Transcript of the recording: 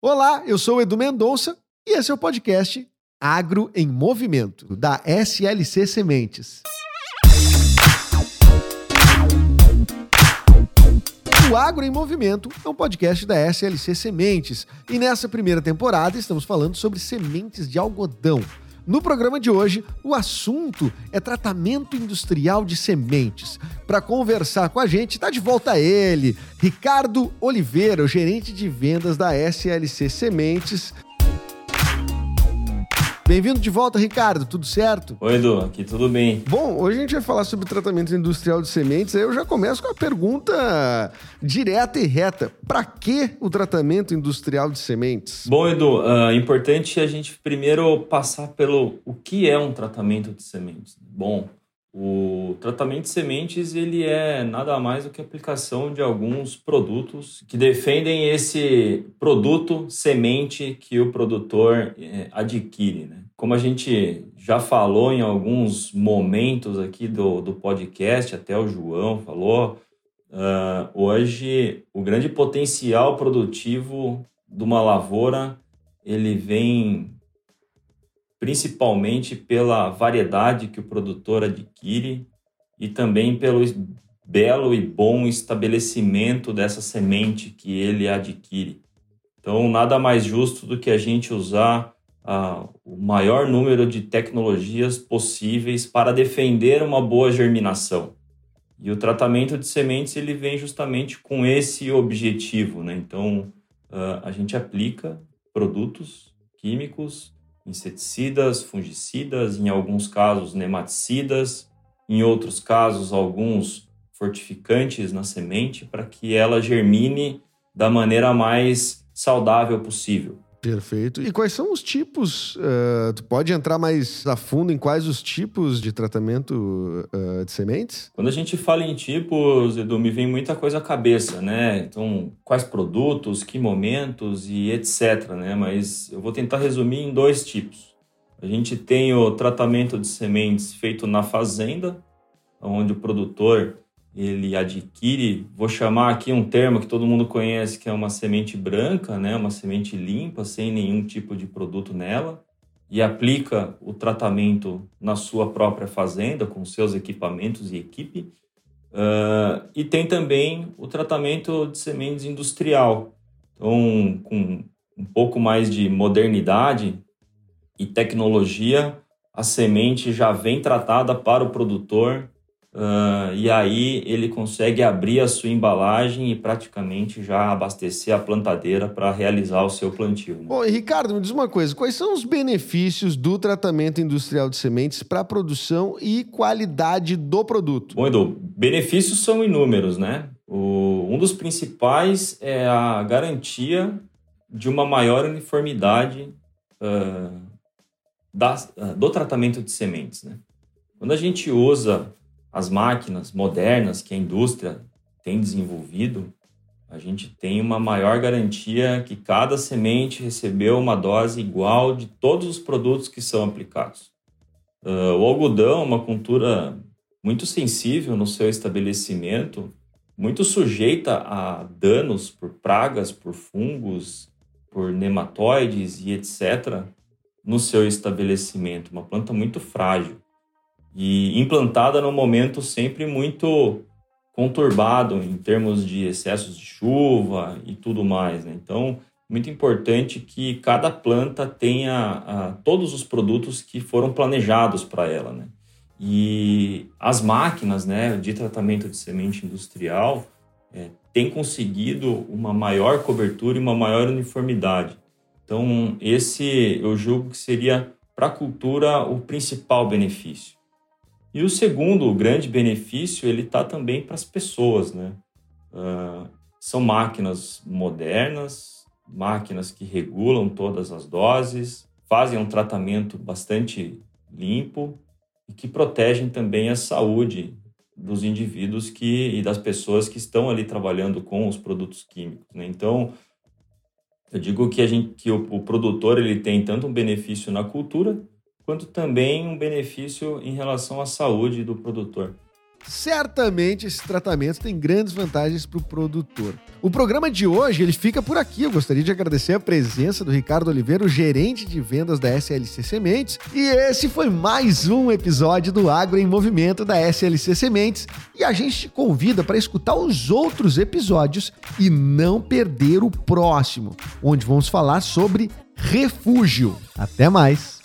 Olá, eu sou o Edu Mendonça e esse é o podcast Agro em Movimento, da SLC Sementes. O Agro em Movimento é um podcast da SLC Sementes e nessa primeira temporada estamos falando sobre sementes de algodão. No programa de hoje, o assunto é tratamento industrial de sementes. Para conversar com a gente, está de volta ele, Ricardo Oliveira, o gerente de vendas da SLC Sementes. Bem-vindo de volta, Ricardo. Tudo certo? Oi, Edu. Aqui tudo bem. Bom, hoje a gente vai falar sobre tratamento industrial de sementes. Aí eu já começo com a pergunta direta e reta. Para que o tratamento industrial de sementes? Bom, Edu, é uh, importante a gente primeiro passar pelo o que é um tratamento de sementes. Bom, o tratamento de sementes ele é nada mais do que aplicação de alguns produtos que defendem esse produto semente que o produtor é, adquire. Né? Como a gente já falou em alguns momentos aqui do, do podcast, até o João falou, uh, hoje o grande potencial produtivo de uma lavoura ele vem principalmente pela variedade que o produtor adquire e também pelo belo e bom estabelecimento dessa semente que ele adquire. Então, nada mais justo do que a gente usar ah, o maior número de tecnologias possíveis para defender uma boa germinação. E o tratamento de sementes ele vem justamente com esse objetivo. Né? Então, ah, a gente aplica produtos químicos inseticidas, fungicidas, em alguns casos nematicidas, em outros casos alguns fortificantes na semente para que ela germine da maneira mais saudável possível. Perfeito. E quais são os tipos? Uh, tu pode entrar mais a fundo em quais os tipos de tratamento uh, de sementes? Quando a gente fala em tipos, Edu, me vem muita coisa à cabeça, né? Então, quais produtos, que momentos e etc, né? Mas eu vou tentar resumir em dois tipos. A gente tem o tratamento de sementes feito na fazenda, onde o produtor ele adquire, vou chamar aqui um termo que todo mundo conhece, que é uma semente branca, né, uma semente limpa, sem nenhum tipo de produto nela, e aplica o tratamento na sua própria fazenda, com seus equipamentos e equipe. Uh, e tem também o tratamento de sementes industrial. Então, com um pouco mais de modernidade e tecnologia, a semente já vem tratada para o produtor Uh, e aí ele consegue abrir a sua embalagem e praticamente já abastecer a plantadeira para realizar o seu plantio. Né? Bom, Ricardo, me diz uma coisa: quais são os benefícios do tratamento industrial de sementes para a produção e qualidade do produto? Bom, Edu, benefícios são inúmeros, né? O, um dos principais é a garantia de uma maior uniformidade uh, da, uh, do tratamento de sementes. Né? Quando a gente usa as máquinas modernas que a indústria tem desenvolvido, a gente tem uma maior garantia que cada semente recebeu uma dose igual de todos os produtos que são aplicados. Uh, o algodão é uma cultura muito sensível no seu estabelecimento, muito sujeita a danos por pragas, por fungos, por nematóides e etc. no seu estabelecimento. Uma planta muito frágil e implantada num momento sempre muito conturbado em termos de excessos de chuva e tudo mais. Né? Então, muito importante que cada planta tenha uh, todos os produtos que foram planejados para ela. Né? E as máquinas né, de tratamento de semente industrial é, têm conseguido uma maior cobertura e uma maior uniformidade. Então, esse eu julgo que seria para a cultura o principal benefício. E o segundo grande benefício, ele está também para as pessoas, né? Uh, são máquinas modernas, máquinas que regulam todas as doses, fazem um tratamento bastante limpo e que protegem também a saúde dos indivíduos que, e das pessoas que estão ali trabalhando com os produtos químicos. Né? Então, eu digo que, a gente, que o, o produtor ele tem tanto um benefício na cultura quanto também um benefício em relação à saúde do produtor. certamente esse tratamento tem grandes vantagens para o produtor. O programa de hoje ele fica por aqui. Eu gostaria de agradecer a presença do Ricardo Oliveira, o gerente de vendas da SLC Sementes. E esse foi mais um episódio do Agro em Movimento da SLC Sementes. E a gente te convida para escutar os outros episódios e não perder o próximo, onde vamos falar sobre refúgio. Até mais!